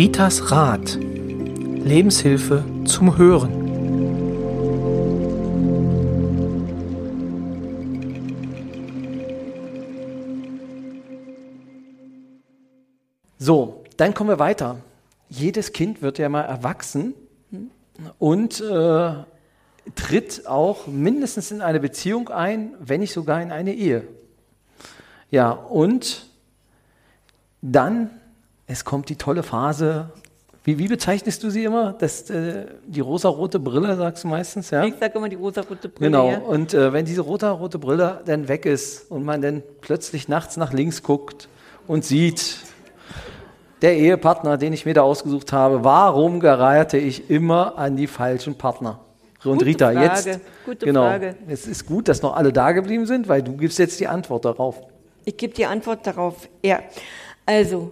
Ritas Rat. Lebenshilfe zum Hören. So, dann kommen wir weiter. Jedes Kind wird ja mal erwachsen und äh, tritt auch mindestens in eine Beziehung ein, wenn nicht sogar in eine Ehe. Ja, und dann, es kommt die tolle Phase. Wie, wie bezeichnest du sie immer? Das, äh, die rosarote Brille, sagst du meistens, ja? Ich sage immer die rosarote Brille. Genau, Ja. und äh, wenn diese rosarote Brille dann weg ist und man dann plötzlich nachts nach links guckt und sieht, der Ehepartner, den ich mir da ausgesucht habe, warum gerate ich immer an die falschen Partner? Und Gute Rita, Frage, jetzt, gute genau, Frage. es ist gut, dass noch alle da geblieben sind, weil du gibst jetzt die Antwort darauf. Ich gebe die Antwort darauf. Ja, also,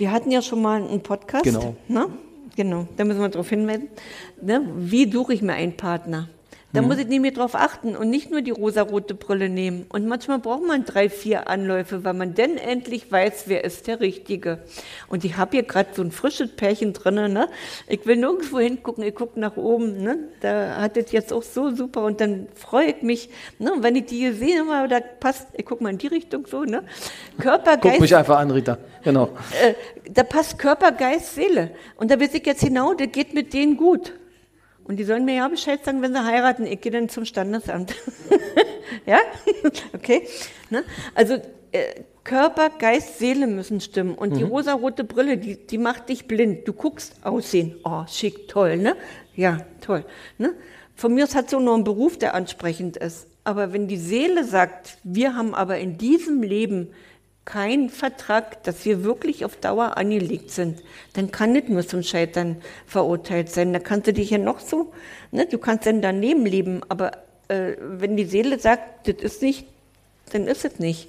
wir hatten ja schon mal einen Podcast. Genau. Ne? Genau, da müssen wir darauf hinweisen. Ne? Wie suche ich mir einen Partner? Da muss ich nämlich drauf achten und nicht nur die rosarote Brille nehmen. Und manchmal braucht man drei, vier Anläufe, weil man dann endlich weiß, wer ist der Richtige. Und ich habe hier gerade so ein frisches Pärchen drinnen. Ne? Ich will nirgendwo hingucken, ich gucke nach oben. Ne? Da hat es jetzt auch so super und dann freue ich mich, ne? Und wenn ich die hier sehe, mal, da passt, ich gucke mal in die Richtung so, ne? Körper, Guck Geist, mich einfach an, Rita. Genau. äh, da passt Körper, Geist, Seele. Und da weiß ich jetzt genau, das geht mit denen gut. Und die sollen mir ja Bescheid sagen, wenn sie heiraten. Ich gehe dann zum Standesamt. ja? okay. Ne? Also äh, Körper, Geist, Seele müssen stimmen. Und die rosarote Brille, die, die macht dich blind. Du guckst aussehen. Oh, schick, toll, ne? Ja, toll. Ne? Von mir aus hat so nur einen Beruf, der ansprechend ist. Aber wenn die Seele sagt, wir haben aber in diesem Leben keinen Vertrag, dass wir wirklich auf Dauer angelegt sind, dann kann nicht nur zum Scheitern verurteilt sein. Da kannst du dich ja noch so, ne, du kannst dann daneben leben, aber äh, wenn die Seele sagt, das ist nicht, dann ist es nicht.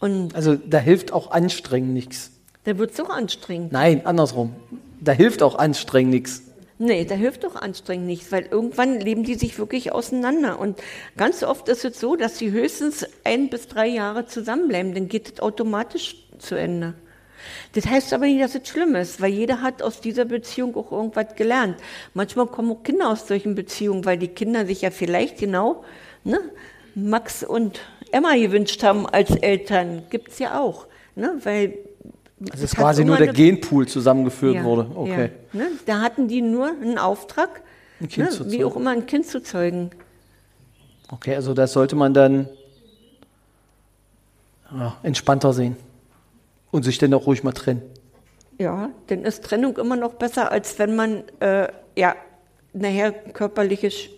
Und Also da hilft auch Anstrengen nichts. da wird es auch anstrengend. Nein, andersrum. Da hilft auch Anstrengen nichts. Nee, da hilft doch anstrengend nichts, weil irgendwann leben die sich wirklich auseinander. Und ganz oft ist es so, dass sie höchstens ein bis drei Jahre zusammenbleiben, dann geht es automatisch zu Ende. Das heißt aber nicht, dass es schlimm ist, weil jeder hat aus dieser Beziehung auch irgendwas gelernt. Manchmal kommen auch Kinder aus solchen Beziehungen, weil die Kinder sich ja vielleicht genau ne, Max und Emma gewünscht haben als Eltern. Gibt's ja auch. Ne, weil Das es ist quasi nur der Genpool zusammengeführt ja, wurde. Okay. Ja, ne? Da hatten die nur einen Auftrag, Ein ne? wie auch immer ein Kind zu zeugen. Okay, also das sollte man dann ja, entspannter sehen. Und sich dann auch ruhig mal trennen. Ja, dann ist Trennung immer noch besser, als wenn man äh, ja nachher körperliche Sch-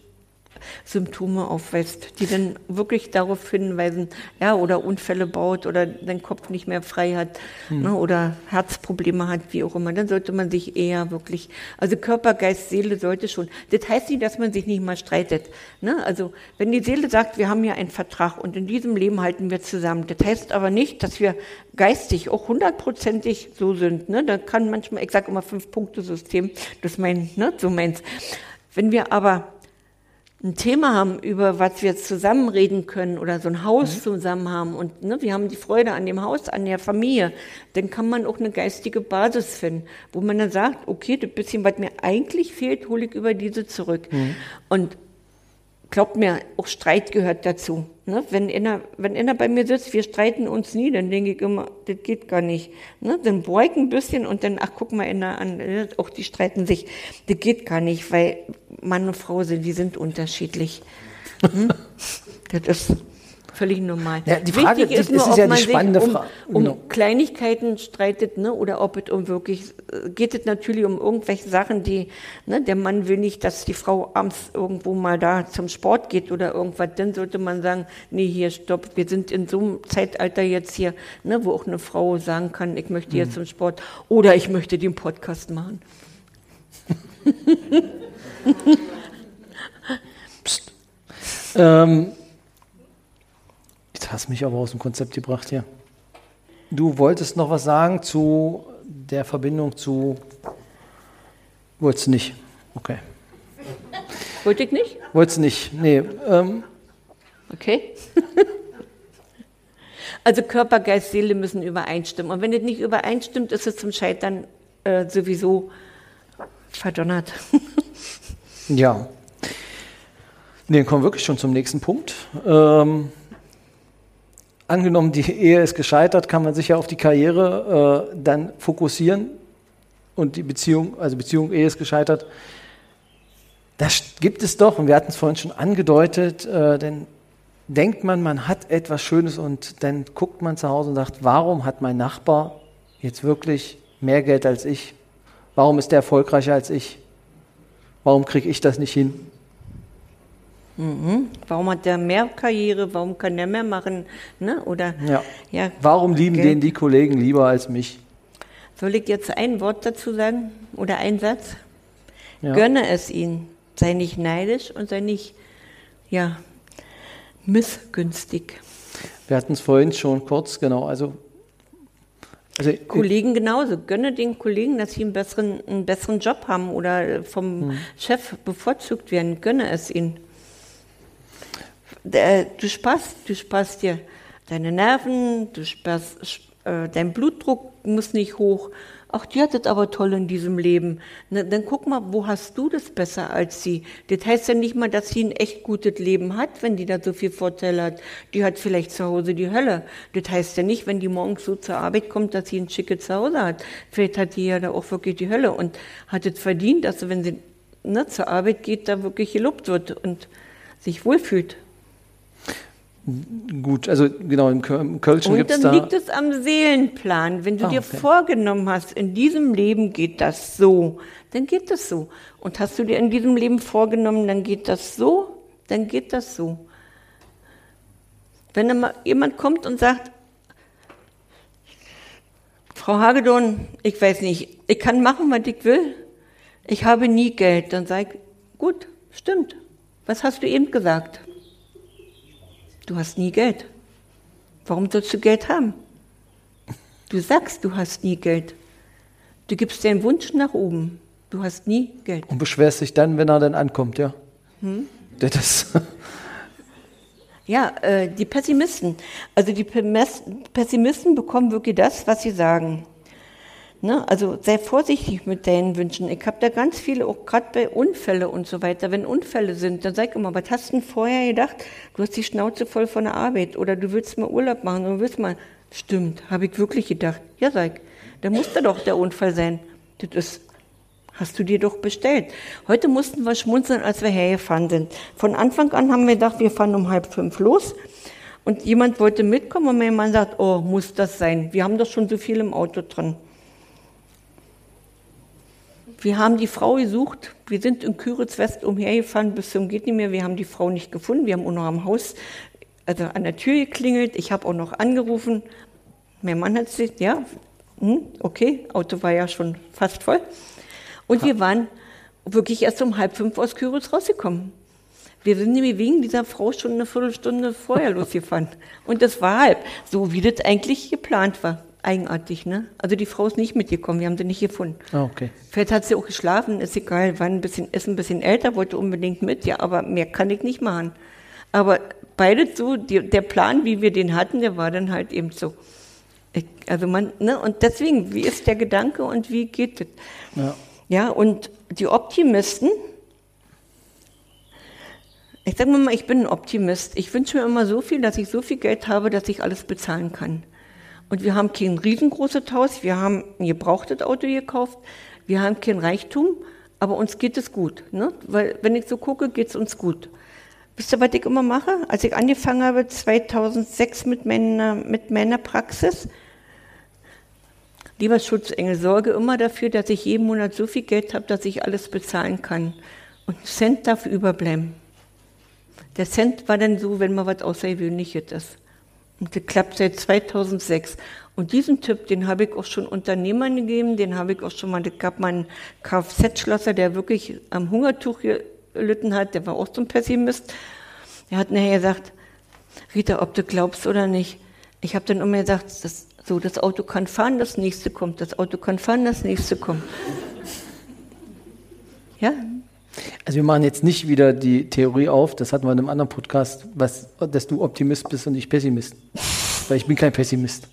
Symptome aufweist, die dann wirklich darauf hinweisen, ja, oder Unfälle baut oder den Kopf nicht mehr frei hat ne, oder Herzprobleme hat, wie auch immer. Dann sollte man sich eher wirklich, also Körper, Geist, Seele sollte schon. Das heißt nicht, dass man sich nicht mal streitet. Ne? Also wenn die Seele sagt, wir haben ja einen Vertrag und in diesem Leben halten wir zusammen, das heißt aber nicht, dass wir geistig auch hundertprozentig so sind. Ne? Da kann manchmal, ich sage immer Fünf-Punkte-System, das mein, ne, so meins. Wenn wir aber ein Thema haben, über was wir zusammen reden können oder so ein Haus zusammen haben und ne, wir haben die Freude an dem Haus, an der Familie, dann kann man auch eine geistige Basis finden, wo man dann sagt, okay, das bisschen, was mir eigentlich fehlt, hole ich über diese zurück. Und glaubt mir, auch Streit gehört dazu. Ne? Wenn, einer, wenn einer bei mir sitzt, wir streiten uns nie, dann denke ich immer, das geht gar nicht. Ne? Dann beug ein bisschen und dann, ach guck mal, einer an, äh, auch die streiten sich. Das geht gar nicht, weil Mann und Frau sind, die sind unterschiedlich. Hm? das ist völlig normal. Ja, die Frage- Wichtig ist es nur, ist ob ja die man sich um, um genau. Kleinigkeiten streitet, ne? oder ob es um wirklich, äh, geht es natürlich um irgendwelche Sachen, die, ne? der Mann will nicht, dass die Frau abends irgendwo mal da zum Sport geht oder irgendwas, dann sollte man sagen, nee, hier, stopp, wir sind in so einem Zeitalter jetzt hier, ne? wo auch eine Frau sagen kann, ich möchte Mhm. jetzt zum Sport oder ich möchte den Podcast machen. Ähm, jetzt hast mich aber aus dem Konzept gebracht hier. Du wolltest noch was sagen zu der Verbindung zu. Wolltest du nicht? Okay. Wollte ich nicht? Wolltest du nicht? Nee. Ähm, Okay. Also Körper, Geist, Seele müssen übereinstimmen. Und wenn es nicht übereinstimmt, ist es zum Scheitern äh, sowieso verdonnert. ja. Nee, dann kommen wir wirklich schon zum nächsten Punkt. Ähm, angenommen, die Ehe ist gescheitert, kann man sich ja auf die Karriere äh, dann fokussieren und die Beziehung, also Beziehung, Ehe ist gescheitert. Das gibt es doch, und wir hatten es vorhin schon angedeutet, äh, denn denkt man, man hat etwas Schönes und dann guckt man zu Hause und sagt, warum hat mein Nachbar jetzt wirklich mehr Geld als ich? Warum ist der erfolgreicher als ich? Warum kriege ich das nicht hin? Mhm. Warum hat der mehr Karriere? Warum kann der mehr machen? Ne? Oder, ja. ja. Warum lieben Geld. den die Kollegen lieber als mich? Soll ich jetzt ein Wort dazu sagen oder ein Satz? Ja. Gönne es ihnen. Sei nicht neidisch und sei nicht ja, missgünstig. Wir hatten es vorhin schon kurz, genau. Also, also Kollegen genauso. Gönne den Kollegen, dass sie einen besseren, einen besseren Job haben oder vom hm. Chef bevorzugt werden. Gönne es ihnen. Du sparst, du sparst dir deine Nerven, du sparst, äh, dein Blutdruck muss nicht hoch ach, die hat es aber toll in diesem Leben. Na, dann guck mal, wo hast du das besser als sie? Das heißt ja nicht mal, dass sie ein echt gutes Leben hat, wenn die da so viel Vorteile hat. Die hat vielleicht zu Hause die Hölle. Das heißt ja nicht, wenn die morgens so zur Arbeit kommt, dass sie ein schickes Zuhause hat. Vielleicht hat die ja da auch wirklich die Hölle und hat es verdient, dass sie, wenn sie ne, zur Arbeit geht, da wirklich gelobt wird und sich wohlfühlt. Gut, also genau, im, Kölschen gibt es da... Und dann liegt es am Seelenplan. Wenn du ah, dir okay. vorgenommen hast, in diesem Leben geht das so, dann geht das so. Und hast du dir in diesem Leben vorgenommen, dann geht das so, dann geht das so. Wenn dann mal jemand kommt und sagt, Frau Hagedorn, ich weiß nicht, ich kann machen, was ich will, ich habe nie Geld, dann sag ich, gut, stimmt. Was hast du eben gesagt? Du hast nie Geld. Warum sollst du Geld haben? Du sagst, du hast nie Geld. Du gibst deinen Wunsch nach oben. Du hast nie Geld. Und beschwerst dich dann, wenn er dann ankommt, ja? Hm? Das. ja, äh, die Pessimisten. Also die Pessimisten bekommen wirklich das, was sie sagen. Ne? Also sei vorsichtig mit deinen Wünschen. Ich habe da ganz viele, auch gerade bei Unfälle und so weiter. Wenn Unfälle sind, dann sag immer, was hast du denn vorher gedacht? Du hast die Schnauze voll von der Arbeit oder du willst mal Urlaub machen oder du willst mal. Stimmt, habe ich wirklich gedacht. Ja, sag, da muss da doch der Unfall sein. Das ist, hast du dir doch bestellt. Heute mussten wir schmunzeln, als wir hergefahren sind. Von Anfang an haben wir gedacht, wir fahren um halb fünf los. Und jemand wollte mitkommen und mein Mann sagt, oh, muss das sein? Wir haben doch schon so viel im Auto drin. Wir haben die Frau gesucht. Wir sind in Küritz West umhergefahren bis zum geht nicht mehr. Wir haben die Frau nicht gefunden. Wir haben auch noch am Haus, also an der Tür geklingelt. Ich habe auch noch angerufen. Mein Mann hat sich, ja, hm, okay, Auto war ja schon fast voll. Und wir waren wirklich erst um halb fünf aus Küritz rausgekommen. Wir sind nämlich wegen dieser Frau schon eine Viertelstunde vorher losgefahren. Und das war halb, so wie das eigentlich geplant war eigenartig, ne? Also die Frau ist nicht mitgekommen, wir haben sie nicht gefunden. Ah, okay. Vielleicht hat sie auch geschlafen, ist egal, war ein bisschen, ist ein bisschen älter, wollte unbedingt mit, ja, aber mehr kann ich nicht machen. Aber beide so, die, der Plan, wie wir den hatten, der war dann halt eben so. Ich, also man, ne? Und deswegen, wie ist der Gedanke und wie geht es? Ja. ja, und die Optimisten, ich sage mal, ich bin ein Optimist. Ich wünsche mir immer so viel, dass ich so viel Geld habe, dass ich alles bezahlen kann. Und wir haben kein riesengroßes Haus, wir haben ein gebrauchtes Auto gekauft, wir haben kein Reichtum, aber uns geht es gut. Ne? Weil, wenn ich so gucke, geht es uns gut. Wisst ihr, was ich immer mache? Als ich angefangen habe, 2006 mit meiner, mit meiner Praxis, lieber Schutzengel, sorge immer dafür, dass ich jeden Monat so viel Geld habe, dass ich alles bezahlen kann. Und ein Cent darf überbleiben. Der Cent war dann so, wenn mal was Außergewöhnliches ist. Und das klappt seit 2006. Und diesen Tipp, den habe ich auch schon Unternehmern gegeben, den habe ich auch schon mal, es gab mal einen Kfz-Schlosser, der wirklich am Hungertuch gelitten hat, der war auch so ein Pessimist. Der hat nachher gesagt, Rita, ob du glaubst oder nicht, ich habe dann immer gesagt, das, so, das Auto kann fahren, das nächste kommt, das Auto kann fahren, das nächste kommt. Ja, also wir machen jetzt nicht wieder die Theorie auf, das hatten wir in einem anderen Podcast, was, dass du Optimist bist und ich Pessimist. Weil ich bin kein Pessimist.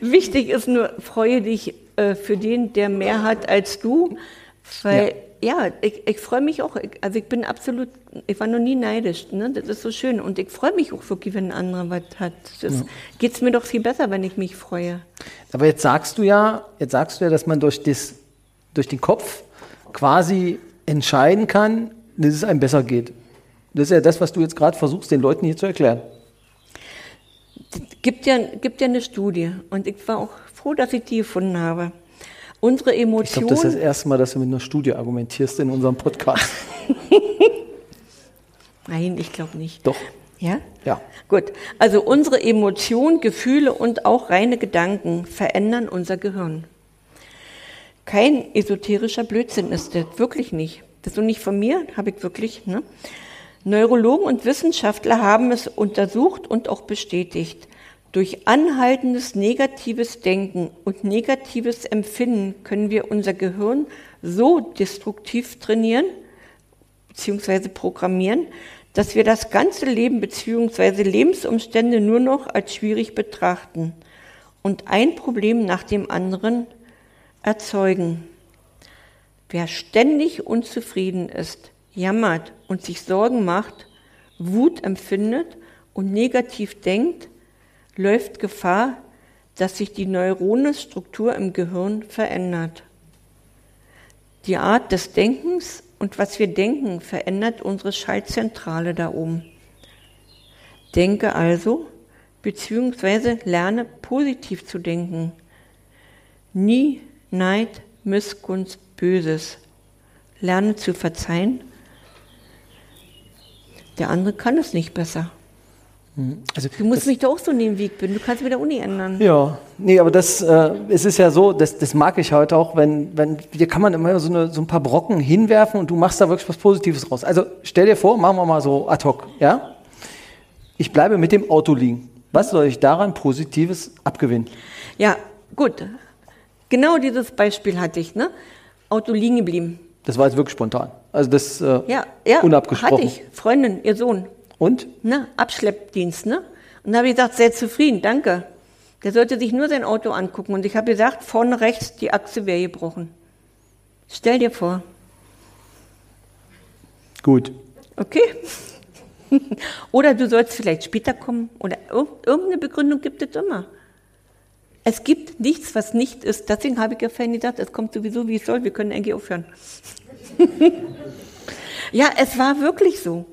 Wichtig ist nur, freue dich äh, für den, der mehr hat als du, weil ja, ja ich, ich freue mich auch. Also ich bin absolut, ich war noch nie neidisch. Ne? Das ist so schön und ich freue mich auch wirklich, wenn ein anderer was hat. Das ja. geht es mir doch viel besser, wenn ich mich freue. Aber jetzt sagst du ja, jetzt sagst du ja, dass man durch, das, durch den Kopf quasi entscheiden kann, dass es einem besser geht. Das ist ja das, was du jetzt gerade versuchst, den Leuten hier zu erklären. Es gibt ja, gibt ja eine Studie und ich war auch froh, dass ich die gefunden habe. Unsere Emotionen. Ich glaube, das ist das erste Mal, dass du mit einer Studie argumentierst in unserem Podcast. Nein, ich glaube nicht. Doch. Ja? Ja. Gut. Also unsere Emotionen, Gefühle und auch reine Gedanken verändern unser Gehirn. Kein esoterischer Blödsinn ist das, wirklich nicht. Das ist so nicht von mir, habe ich wirklich. Ne? Neurologen und Wissenschaftler haben es untersucht und auch bestätigt. Durch anhaltendes negatives Denken und negatives Empfinden können wir unser Gehirn so destruktiv trainieren bzw. programmieren, dass wir das ganze Leben bzw. Lebensumstände nur noch als schwierig betrachten und ein Problem nach dem anderen erzeugen. Wer ständig unzufrieden ist, jammert und sich Sorgen macht, Wut empfindet und negativ denkt, läuft Gefahr, dass sich die Neuronenstruktur im Gehirn verändert. Die Art des Denkens und was wir denken verändert unsere Schaltzentrale da oben. Denke also, beziehungsweise lerne positiv zu denken. Nie Neid, Missgunst, Böses. Lerne zu verzeihen. Der andere kann es nicht besser. Mhm. Also du musst mich doch auch so nehmen, wie ich bin. Du kannst mit der Uni ändern. Ja, nee, aber das, äh, es ist ja so, das, das mag ich heute auch, wenn, wenn, hier kann man immer so, eine, so ein paar Brocken hinwerfen und du machst da wirklich was Positives raus. Also stell dir vor, machen wir mal so ad hoc, ja? Ich bleibe mit dem Auto liegen. Was soll ich daran Positives abgewinnen? Ja, gut. Genau dieses Beispiel hatte ich, ne? Auto liegen geblieben. Das war jetzt wirklich spontan. Also das äh, ja, ja, unabgesprochen. Hatte ich. Freundin, ihr Sohn. Und? Ne, Abschleppdienst, ne? Und da habe ich gesagt, sehr zufrieden, danke. Der sollte sich nur sein Auto angucken. Und ich habe gesagt, vorne rechts, die Achse wäre gebrochen. Stell dir vor. Gut. Okay. oder du sollst vielleicht später kommen. Oder irgendeine Begründung gibt es immer. Es gibt nichts, was nicht ist. Deswegen habe ich ja vorhin gesagt, es kommt sowieso, wie es soll. Wir können eigentlich aufhören. ja, es war wirklich so.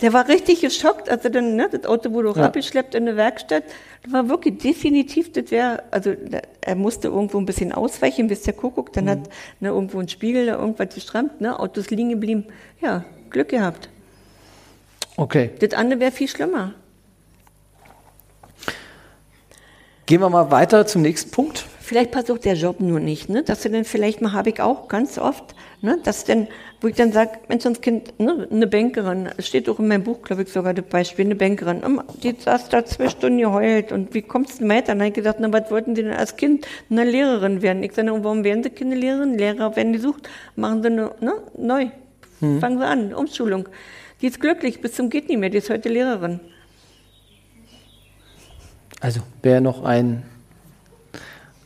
Der war richtig geschockt, als er dann, ne, das Auto wurde auch ja. abgeschleppt in eine Werkstatt. Das war wirklich definitiv, das wäre, also er musste irgendwo ein bisschen ausweichen, bis der Kuckuck, dann mhm. hat ne, irgendwo ein Spiegel da irgendwas gestrammt, ne, Autos liegen geblieben. Ja, Glück gehabt. Okay. Das andere wäre viel schlimmer. Gehen wir mal weiter zum nächsten Punkt. Vielleicht passt auch der Job nur nicht, ne? Dass du dann vielleicht mal habe ich auch ganz oft, ne? Dass dann, wo ich dann sage, Mensch, uns Kind, ne? eine Bankerin, steht auch in meinem Buch, glaube ich, sogar das Beispiel, eine Bankerin, die saß da zwei Stunden geheult und wie kommst du denn weiter? Und dann habe ich gesagt, na, was wollten die denn als Kind? Eine Lehrerin werden. Ich sage, warum werden sie keine Lehrerin? Lehrer werden die sucht, machen sie eine, ne? neu. Hm. Fangen sie an, Umschulung. Die ist glücklich, bis zum geht nicht mehr, die ist heute Lehrerin. Also, wer noch ein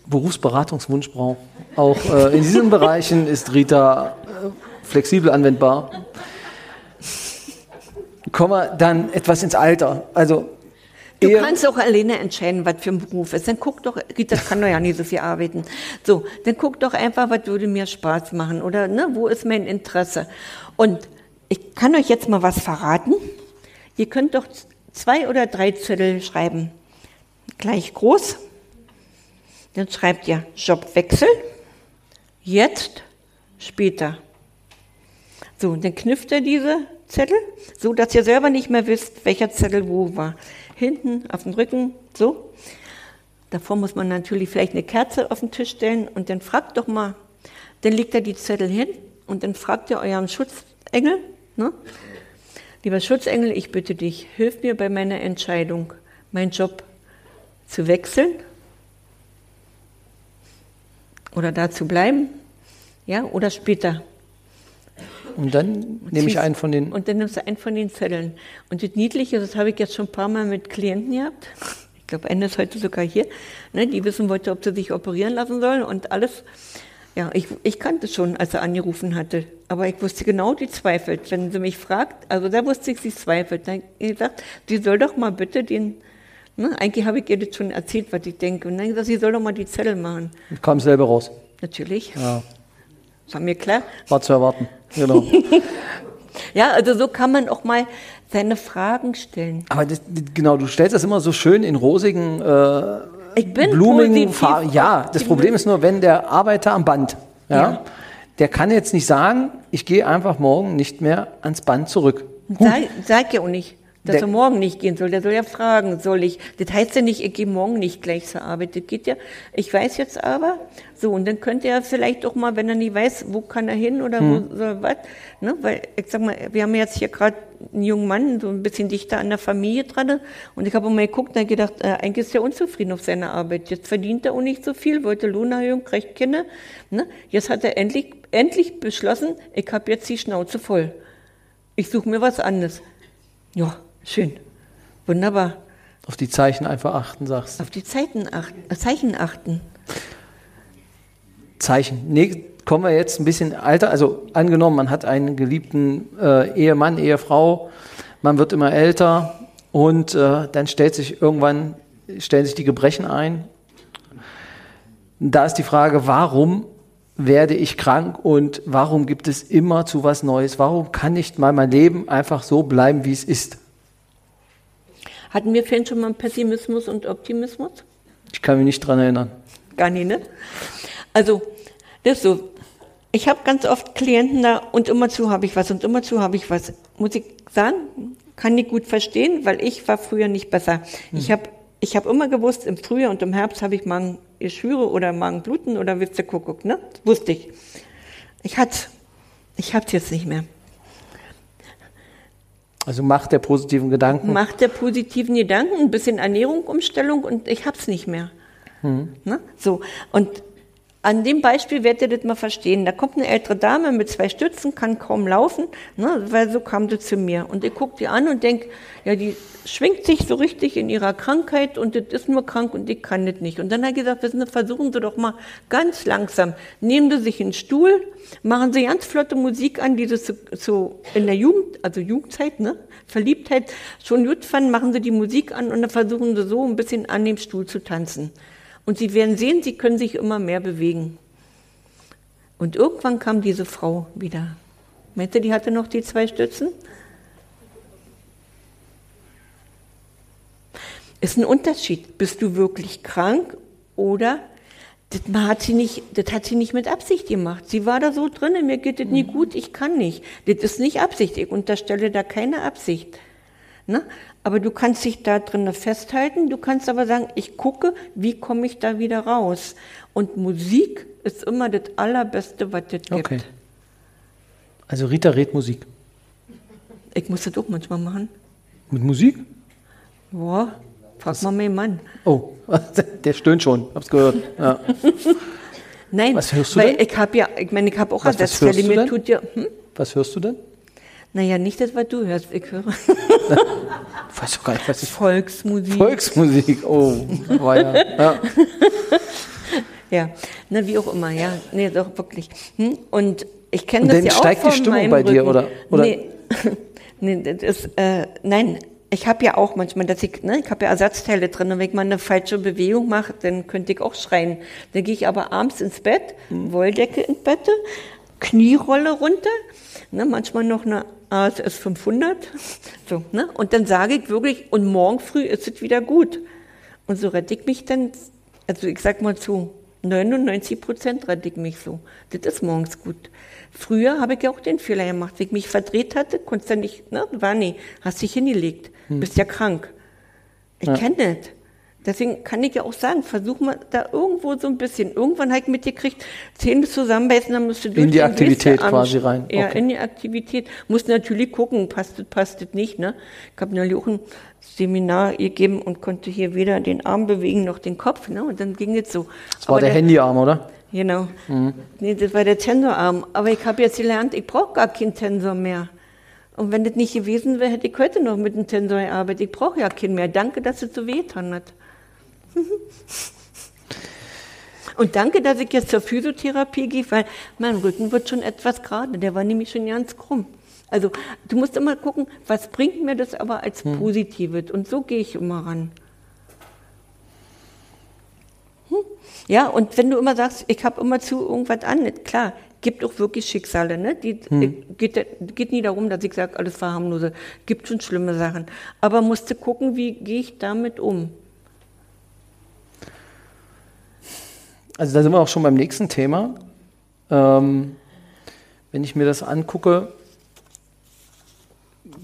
Berufsberatungswunsch braucht. Auch äh, in diesen Bereichen ist Rita äh, flexibel anwendbar. Kommen wir dann etwas ins Alter. Also Du kannst auch alleine entscheiden, was für ein Beruf ist. Dann guck doch, Rita kann doch ja nicht so viel arbeiten. So, dann guck doch einfach, was würde mir Spaß machen oder ne, wo ist mein Interesse. Und ich kann euch jetzt mal was verraten. Ihr könnt doch zwei oder drei Zettel schreiben. Gleich groß. Dann schreibt ihr Jobwechsel, jetzt, später. So, dann knüpft ihr diese Zettel, so dass ihr selber nicht mehr wisst, welcher Zettel wo war. Hinten auf dem Rücken, so. Davor muss man natürlich vielleicht eine Kerze auf den Tisch stellen und dann fragt doch mal, dann legt er die Zettel hin und dann fragt ihr euren Schutzengel, ne? Lieber Schutzengel, ich bitte dich, hilf mir bei meiner Entscheidung, meinen Job zu wechseln oder da zu bleiben, ja, oder später. Und dann nehme ich einen von den. Und dann nimmst du einen von den Zetteln. Und das Niedliche, das habe ich jetzt schon ein paar Mal mit Klienten gehabt. glaube, Ende ist heute sogar hier, ne, die wissen wollte, ob sie sich operieren lassen sollen und alles. Ja, ich, ich kannte schon, als er angerufen hatte. Aber ich wusste genau, die zweifelt. Wenn sie mich fragt, also da wusste ich, sie zweifelt. Dann habe ich gesagt, sie soll doch mal bitte den, ne, eigentlich habe ich ihr das schon erzählt, was ich denke. Und dann gesagt, sie soll doch mal die Zettel machen. Ich kam selber raus. Natürlich. Ja, War mir klar. war zu erwarten. Genau. Ja, also so kann man auch mal seine Fragen stellen. Aber das, genau, du stellst das immer so schön in rosigen, äh, Ich bin blumigen Farben. Ja, das. Problem ist nur, wenn der Arbeiter am Band, ja, Ja. der kann jetzt nicht sagen, ich gehe einfach morgen nicht mehr ans Band zurück. Sag, sag ja auch nicht, dass Der- er morgen nicht gehen soll. Der soll ja fragen, soll ich. Das heißt ja nicht, ich gehe morgen nicht gleich zur Arbeit. Das geht ja, ich weiß jetzt aber, so, und dann könnte er vielleicht auch mal, wenn er nicht weiß, wo kann er hin oder Hm. wo soll was, ne, weil, ich sag mal, wir haben jetzt hier gerade einen jungen Mann, so ein bisschen dichter an der Familie dran, und ich habe mal geguckt und gedacht, äh, eigentlich ist er unzufrieden auf seine Arbeit. Jetzt verdient er auch nicht so viel, wollte Lohnerhöhung, kriegt Kinder, ne. Jetzt hat er endlich, endlich beschlossen, ich habe jetzt die Schnauze voll. Ich suche mir was anderes. Ja, schön. Wunderbar. Auf die Zeichen einfach achten, sagst du. Auf die Zeiten achten, äh, Zeichen achten. Zeichen. Nee, kommen wir jetzt ein bisschen alter. Also angenommen, man hat einen geliebten äh, Ehemann, Ehefrau, man wird immer älter und äh, dann stellt sich irgendwann, stellen sich die Gebrechen ein. Da ist die Frage, warum werde ich krank und warum gibt es immer zu was Neues? Warum kann nicht mal mein Leben einfach so bleiben, wie es ist? Hatten wir vorhin schon mal Pessimismus und Optimismus? Ich kann mich nicht dran erinnern. Gar nicht, ne? Also, das ist so. Ich habe ganz oft Klienten da und immerzu habe ich was und immerzu habe ich was. Muss ich sagen, kann ich gut verstehen, weil ich war früher nicht besser. Ich habe ich hab immer gewusst, im Frühjahr und im Herbst habe ich Magengeschwüre oder Magenbluten oder Kuckuck, ne? Wusste ich. Ich hatte ich hab's jetzt nicht mehr. Also Macht der positiven Gedanken. Macht der positiven Gedanken, ein bisschen Ernährung, Umstellung und ich hab's nicht mehr. Ne? So. Und an dem Beispiel werdet ihr das mal verstehen. Da kommt eine ältere Dame mit zwei Stützen, kann kaum laufen, ne? weil so kam sie zu mir. Und ich gucke die an und denke, ja, die schwingt sich so richtig in ihrer Krankheit und das ist nur krank und ich kann das nicht. Und dann hat er gesagt, wissen Sie, versuchen Sie doch mal ganz langsam. Nehmen Sie sich einen Stuhl, machen Sie ganz flotte Musik an, die Sie so, so in der Jugend, also Jugendzeit, ne? Verliebtheit schon gut fanden, machen Sie die Musik an und dann versuchen Sie so ein bisschen an dem Stuhl zu tanzen. Und Sie werden sehen, Sie können sich immer mehr bewegen. Und irgendwann kam diese Frau wieder. Meinst du, die hatte noch die zwei Stützen? Ist ein Unterschied. Bist du wirklich krank oder das hat sie nicht, das hat sie nicht mit Absicht gemacht. Sie war da so drin, mir geht das nie gut, ich kann nicht. Das ist nicht Absicht. Ich unterstelle da keine Absicht. Ne? Aber du kannst dich da drin festhalten, du kannst aber sagen, ich gucke, wie komme ich da wieder raus. Und Musik ist immer das Allerbeste, was es gibt. Okay. Also Rita redet Musik. Ich muss das auch manchmal machen. Mit Musik? Boah, frag mal meinen Mann. Oh, der stöhnt schon, hab's gehört. Ja. Nein, Was hörst du weil denn? ich habe ja, ich meine, ich habe auch Was- was hörst du denn? hm? Was hörst du denn? Naja, nicht das, was du hörst. Ich höre Ich weiß doch gar nicht, was ist Volksmusik. Volksmusik. Oh, war ja. ja. Ja, na, wie auch immer, ja. Nee, doch, wirklich. Hm? Und ich kenne das dann ja auch steigt die Stimmung bei dir, Rücken. oder- oder? Nee, nee das ist, äh, nein, ich habe ja auch manchmal, dass ich, ne, ich habe ja Ersatzteile drin und wenn ich mal eine falsche Bewegung mache, dann könnte ich auch schreien. Dann gehe ich aber abends ins Bett, Hm. Wolldecke ins Bett, Knierolle runter, ne, manchmal noch eine ASS 500, so, ne, und dann sage ich wirklich, und morgen früh ist es wieder gut. Und so rette ich mich dann, also ich sag mal zu 99 Prozent rette ich mich so. Das ist morgens gut. Früher habe ich ja auch den Fehler gemacht. Wenn ich mich verdreht hatte, konntest du nicht, ne, war nie, hast dich hingelegt, bist ja krank. Ich kenne das. Deswegen kann ich ja auch sagen, versuch mal da irgendwo so ein bisschen. Irgendwann habe ich mitgekriegt, Zähne zusammenbeißen, dann musst du durch In die Aktivität quasi rein. Ja, Okay. in die Aktivität. Muss natürlich gucken, passt das, passt das nicht. Ne? Ich habe neulich auch ein Seminar gegeben und konnte hier weder den Arm bewegen noch den Kopf. Ne? Und dann ging es so. Das war der Handyarm, oder? Genau. Nee, das war der Tensorarm. Aber ich habe jetzt gelernt, ich brauche gar keinen Tensor mehr. Und wenn das nicht gewesen wäre, hätte ich heute noch mit dem Tensor gearbeitet. Ich brauche ja keinen mehr. Danke, dass es so wehgetan hat. Und danke, dass ich jetzt zur Physiotherapie gehe, weil mein Rücken wird schon etwas gerade. Der war nämlich schon ganz krumm. Also du musst immer gucken, was bringt mir das aber als hm. Positives. Und so gehe ich immer ran. Hm? Ja, und wenn du immer sagst, ich habe immer zu irgendwas an, klar, gibt auch wirklich Schicksale. Ne? Die, hm. geht, geht nie darum, dass ich sage, alles verharmlose. Gibt schon schlimme Sachen. Aber musste gucken, wie gehe ich damit um. Also da sind wir auch schon beim nächsten Thema. Ähm, wenn ich mir das angucke,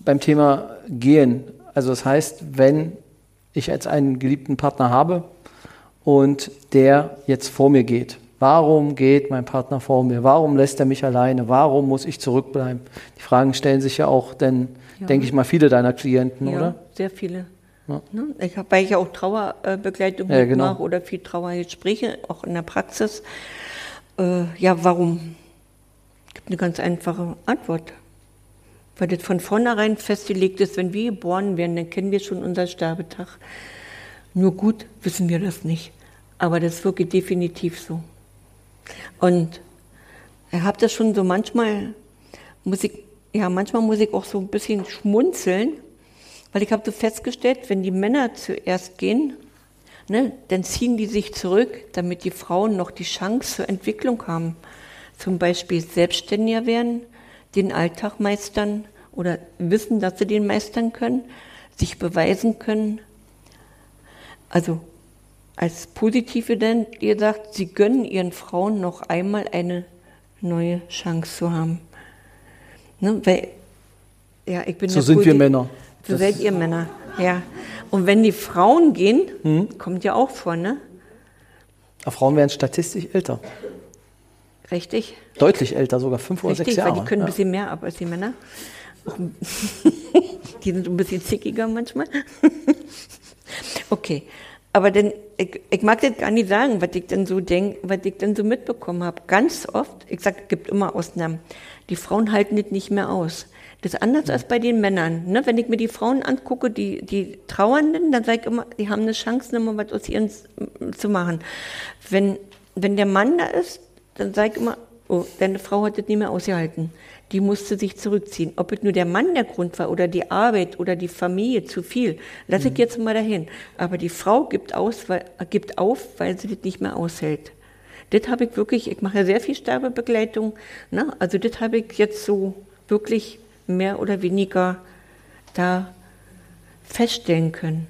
beim Thema Gehen, also das heißt, wenn ich jetzt einen geliebten Partner habe und der jetzt vor mir geht, warum geht mein Partner vor mir? Warum lässt er mich alleine? Warum muss ich zurückbleiben? Die Fragen stellen sich ja auch, denn ja. denke ich mal, viele deiner Klienten, ja, oder? Sehr viele. Ja. Ne? Ich habe, weil ich auch Trauerbegleitung ja, genau. mache oder viel Trauergespräche, auch in der Praxis. Äh, ja, warum? Es gibt eine ganz einfache Antwort. Weil das von vornherein festgelegt ist, wenn wir geboren werden, dann kennen wir schon unseren Sterbetag. Nur gut wissen wir das nicht. Aber das ist wirklich definitiv so. Und ich habe das schon so manchmal, muss ich, ja, manchmal muss ich auch so ein bisschen schmunzeln, weil ich habe so festgestellt, wenn die Männer zuerst gehen, ne, dann ziehen die sich zurück, damit die Frauen noch die Chance zur Entwicklung haben. Zum Beispiel selbstständiger werden, den Alltag meistern oder wissen, dass sie den meistern können, sich beweisen können. Also als Positive denn, ihr sagt, sie gönnen ihren Frauen noch einmal eine neue Chance zu haben. Ne, weil, ja, ich bin so sind wir Männer. So das seid ihr Männer, ja. Und wenn die Frauen gehen, hm? kommt ja auch vor, ne? Aber Frauen werden statistisch älter. Richtig. Deutlich älter, sogar fünf oder sechs Jahre. Weil die können ein bisschen mehr ab als die Männer. die sind ein bisschen zickiger manchmal. okay. Aber denn, ich, ich, mag das gar nicht sagen, was ich denn so denke, was ich denn so mitbekommen habe. Ganz oft, ich sage, es gibt immer Ausnahmen, die Frauen halten das nicht mehr aus. Das ist anders als bei den Männern. Ne? Wenn ich mir die Frauen angucke, die, die Trauernden, dann sage ich immer, die haben eine Chance, immer was aus ihren zu machen. Wenn, wenn der Mann da ist, dann sage ich immer, oh, deine Frau hat das nicht mehr ausgehalten. Die musste sich zurückziehen. Ob es nur der Mann der Grund war oder die Arbeit oder die Familie zu viel, lasse ich mhm. jetzt mal dahin. Aber die Frau gibt, aus, weil, gibt auf, weil sie das nicht mehr aushält. Das habe ich wirklich, ich mache ja sehr viel Sterbebegleitung, ne? also das habe ich jetzt so wirklich mehr oder weniger da feststellen können.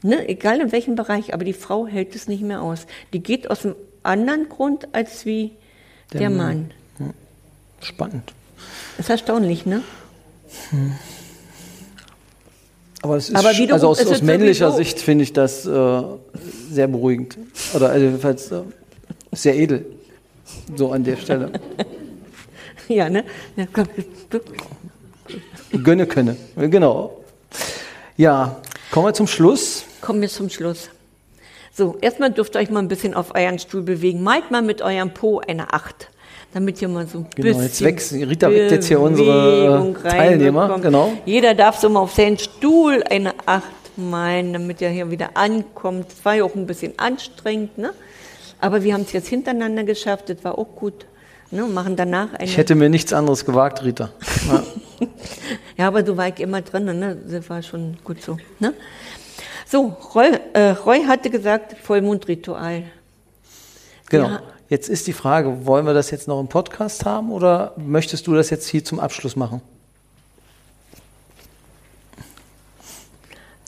Ne, egal in welchem Bereich, aber die Frau hält es nicht mehr aus. Die geht aus einem anderen Grund als wie der, der Mann. Mann. Spannend. Das ist erstaunlich, ne? Hm. Aber es ist, aber also aus, aus männlicher Sicht finde ich das äh, sehr beruhigend. Oder also jedenfalls äh, sehr edel. So an der Stelle. Ja, ne? Ja, komm. Gönne könne. Genau. Ja, kommen wir zum Schluss. Kommen wir zum Schluss. So, erstmal dürft ihr euch mal ein bisschen auf euren Stuhl bewegen. Malt mal mit eurem Po eine Acht, damit ihr mal so ein genau, bisschen. Jetzt wächst, Rita weckt jetzt hier unsere Teilnehmer. Genau. Jeder darf so mal auf seinen Stuhl eine Acht malen, damit er hier wieder ankommt. Das war ja auch ein bisschen anstrengend, ne? Aber wir haben es jetzt hintereinander geschafft, das war auch gut ne, machen danach eine. Ich hätte mir nichts anderes gewagt, Rita. Ja, ja aber du warst immer drin, ne? Das war schon gut so. Ne? So, Roy, äh, Roy hatte gesagt, Vollmondritual. Genau. Ja. Jetzt ist die Frage, wollen wir das jetzt noch im Podcast haben oder möchtest du das jetzt hier zum Abschluss machen?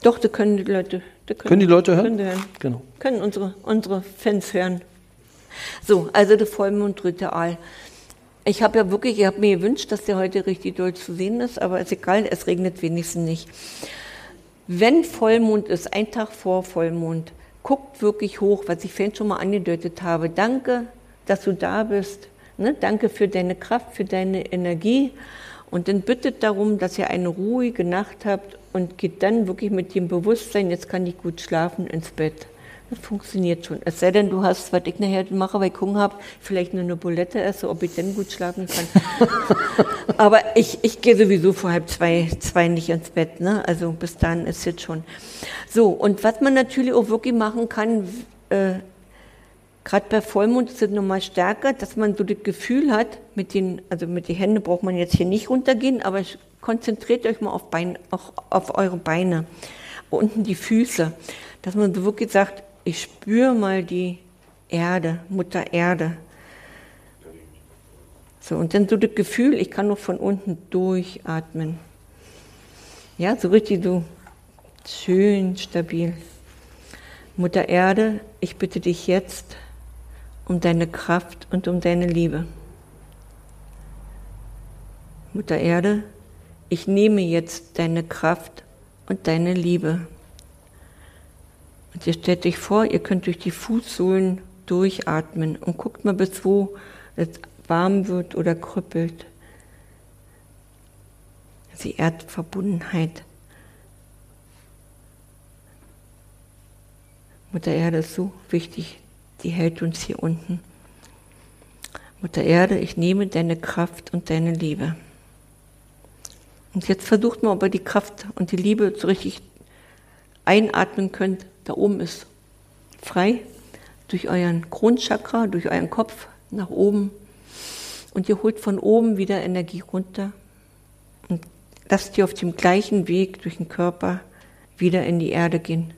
Doch, da können die Leute. können, können, die Leute hören? Können, hören. Genau. können unsere, unsere Fans hören. So, also der Vollmondritual. Ich habe ja wirklich, ich habe mir gewünscht, dass der heute richtig doll zu sehen ist, aber ist egal, es regnet wenigstens nicht. Wenn Vollmond ist, ein Tag vor Vollmond, guckt wirklich hoch, was ich vorhin schon mal angedeutet habe. Danke, dass du da bist. Ne? Danke für deine Kraft, für deine Energie. Und dann bittet darum, dass ihr eine ruhige Nacht habt und geht dann wirklich mit dem Bewusstsein, jetzt kann ich gut schlafen, ins Bett. Das funktioniert schon. Es sei denn, du hast, was ich nachher mache, weil ich Hunger habe, vielleicht nur eine Bulette esse, ob ich denn gut schlafen kann. Aber ich, ich gehe sowieso vor halb zwei, zwei nicht ins Bett. Ne? Also bis dann ist jetzt schon. So, und was man natürlich auch wirklich machen kann, äh, gerade bei Vollmond ist es nochmal stärker, dass man so das Gefühl hat, mit den, also mit den Händen braucht man jetzt hier nicht runtergehen, aber konzentriert euch mal auf, Bein, auch auf eure Beine, unten die Füße, dass man so wirklich sagt, ich spüre mal die Erde, Mutter Erde. So, und dann so das Gefühl, ich kann nur von unten durchatmen. Ja, so richtig so schön stabil. Mutter Erde, ich bitte dich jetzt um deine Kraft und um deine Liebe. Mutter Erde, ich nehme jetzt deine Kraft und deine Liebe. Und ihr stellt euch vor, ihr könnt durch die Fußsohlen durchatmen und guckt mal, bis wo es warm wird oder krüppelt. Die Erdverbundenheit. Mutter Erde ist so wichtig, die hält uns hier unten. Mutter Erde, ich nehme deine Kraft und deine Liebe. Und jetzt versucht mal, ob ihr die Kraft und die Liebe so richtig einatmen könnt da oben ist frei durch euren Kronchakra, durch euren Kopf nach oben. Und ihr holt von oben wieder Energie runter und lasst ihr auf dem gleichen Weg durch den Körper wieder in die Erde gehen.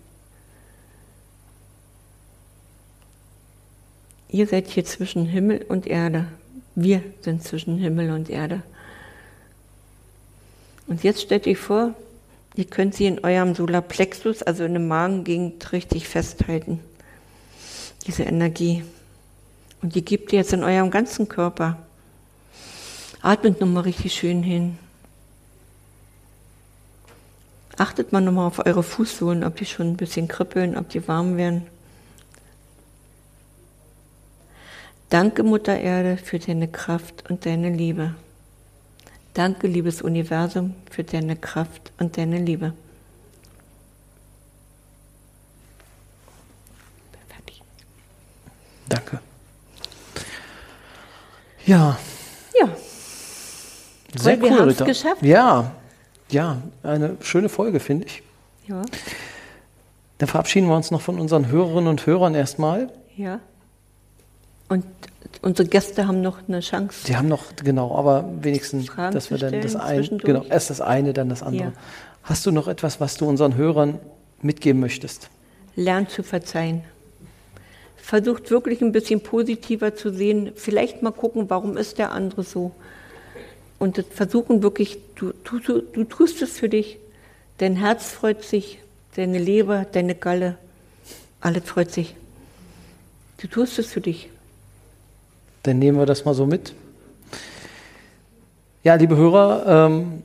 Ihr seid hier zwischen Himmel und Erde. Wir sind zwischen Himmel und Erde. Und jetzt stellt euch vor, Ihr könnt sie in eurem Solarplexus, also in der Magengegend, richtig festhalten. Diese Energie. Und die gebt ihr jetzt in eurem ganzen Körper. Atmet nochmal richtig schön hin. Achtet mal nochmal auf eure Fußsohlen, ob die schon ein bisschen kribbeln, ob die warm werden. Danke, Mutter Erde, für deine Kraft und deine Liebe. Danke, liebes Universum, für deine Kraft und deine Liebe. Danke. Ja. Ja. Sehr Weil cool, wir haben es geschafft. Ja, ja, eine schöne Folge, finde ich. Ja. Dann verabschieden wir uns noch von unseren Hörerinnen und Hörern erstmal. Ja. Und unsere Gäste haben noch eine Chance. Die haben noch, genau, aber wenigstens, Fragen dass wir dann das eine, genau, erst das eine, dann das andere. Ja. Hast du noch etwas, was du unseren Hörern mitgeben möchtest? Lernt zu verzeihen. Versucht wirklich ein bisschen positiver zu sehen. Vielleicht mal gucken, warum ist der andere so. Und versuchen wirklich, du, du, du, du tust es für dich. Dein Herz freut sich, deine Leber, deine Galle, alles freut sich. Du tust es für dich. Dann nehmen wir das mal so mit. Ja, liebe Hörer, ähm,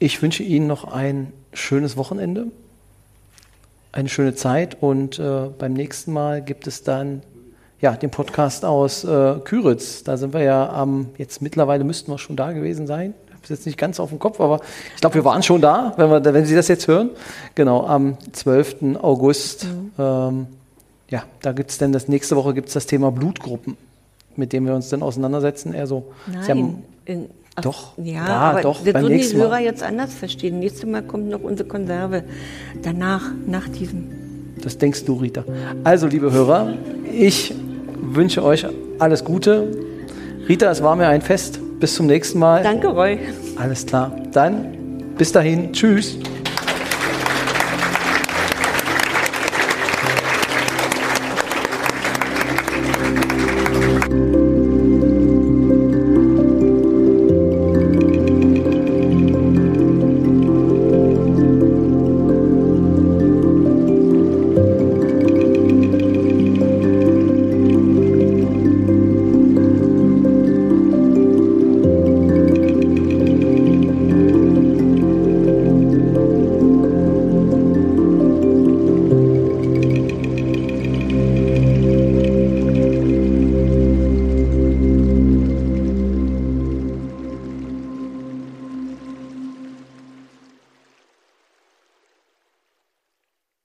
ich wünsche Ihnen noch ein schönes Wochenende, eine schöne Zeit und äh, beim nächsten Mal gibt es dann ja, den Podcast aus äh, Küritz. Da sind wir ja am, jetzt mittlerweile müssten wir schon da gewesen sein. Ich habe es jetzt nicht ganz auf dem Kopf, aber ich glaube, wir waren schon da, wenn, wir, wenn Sie das jetzt hören. Genau, am 12. August. Ähm, ja, da gibt es dann das nächste Woche gibt es das Thema Blutgruppen, mit dem wir uns dann auseinandersetzen. Eher so. Sie haben- in, ach, Doch, Ja, ja, aber doch, das würden die nächsten Mal. Hörer jetzt anders verstehen. Nächstes Mal kommt noch unsere Konserve. Danach, nach diesem. Das denkst du, Rita. Also, liebe Hörer, ich wünsche euch alles Gute. Rita, es war mir ein Fest. Bis zum nächsten Mal. Danke, Roy. Alles klar. Dann bis dahin. Tschüss.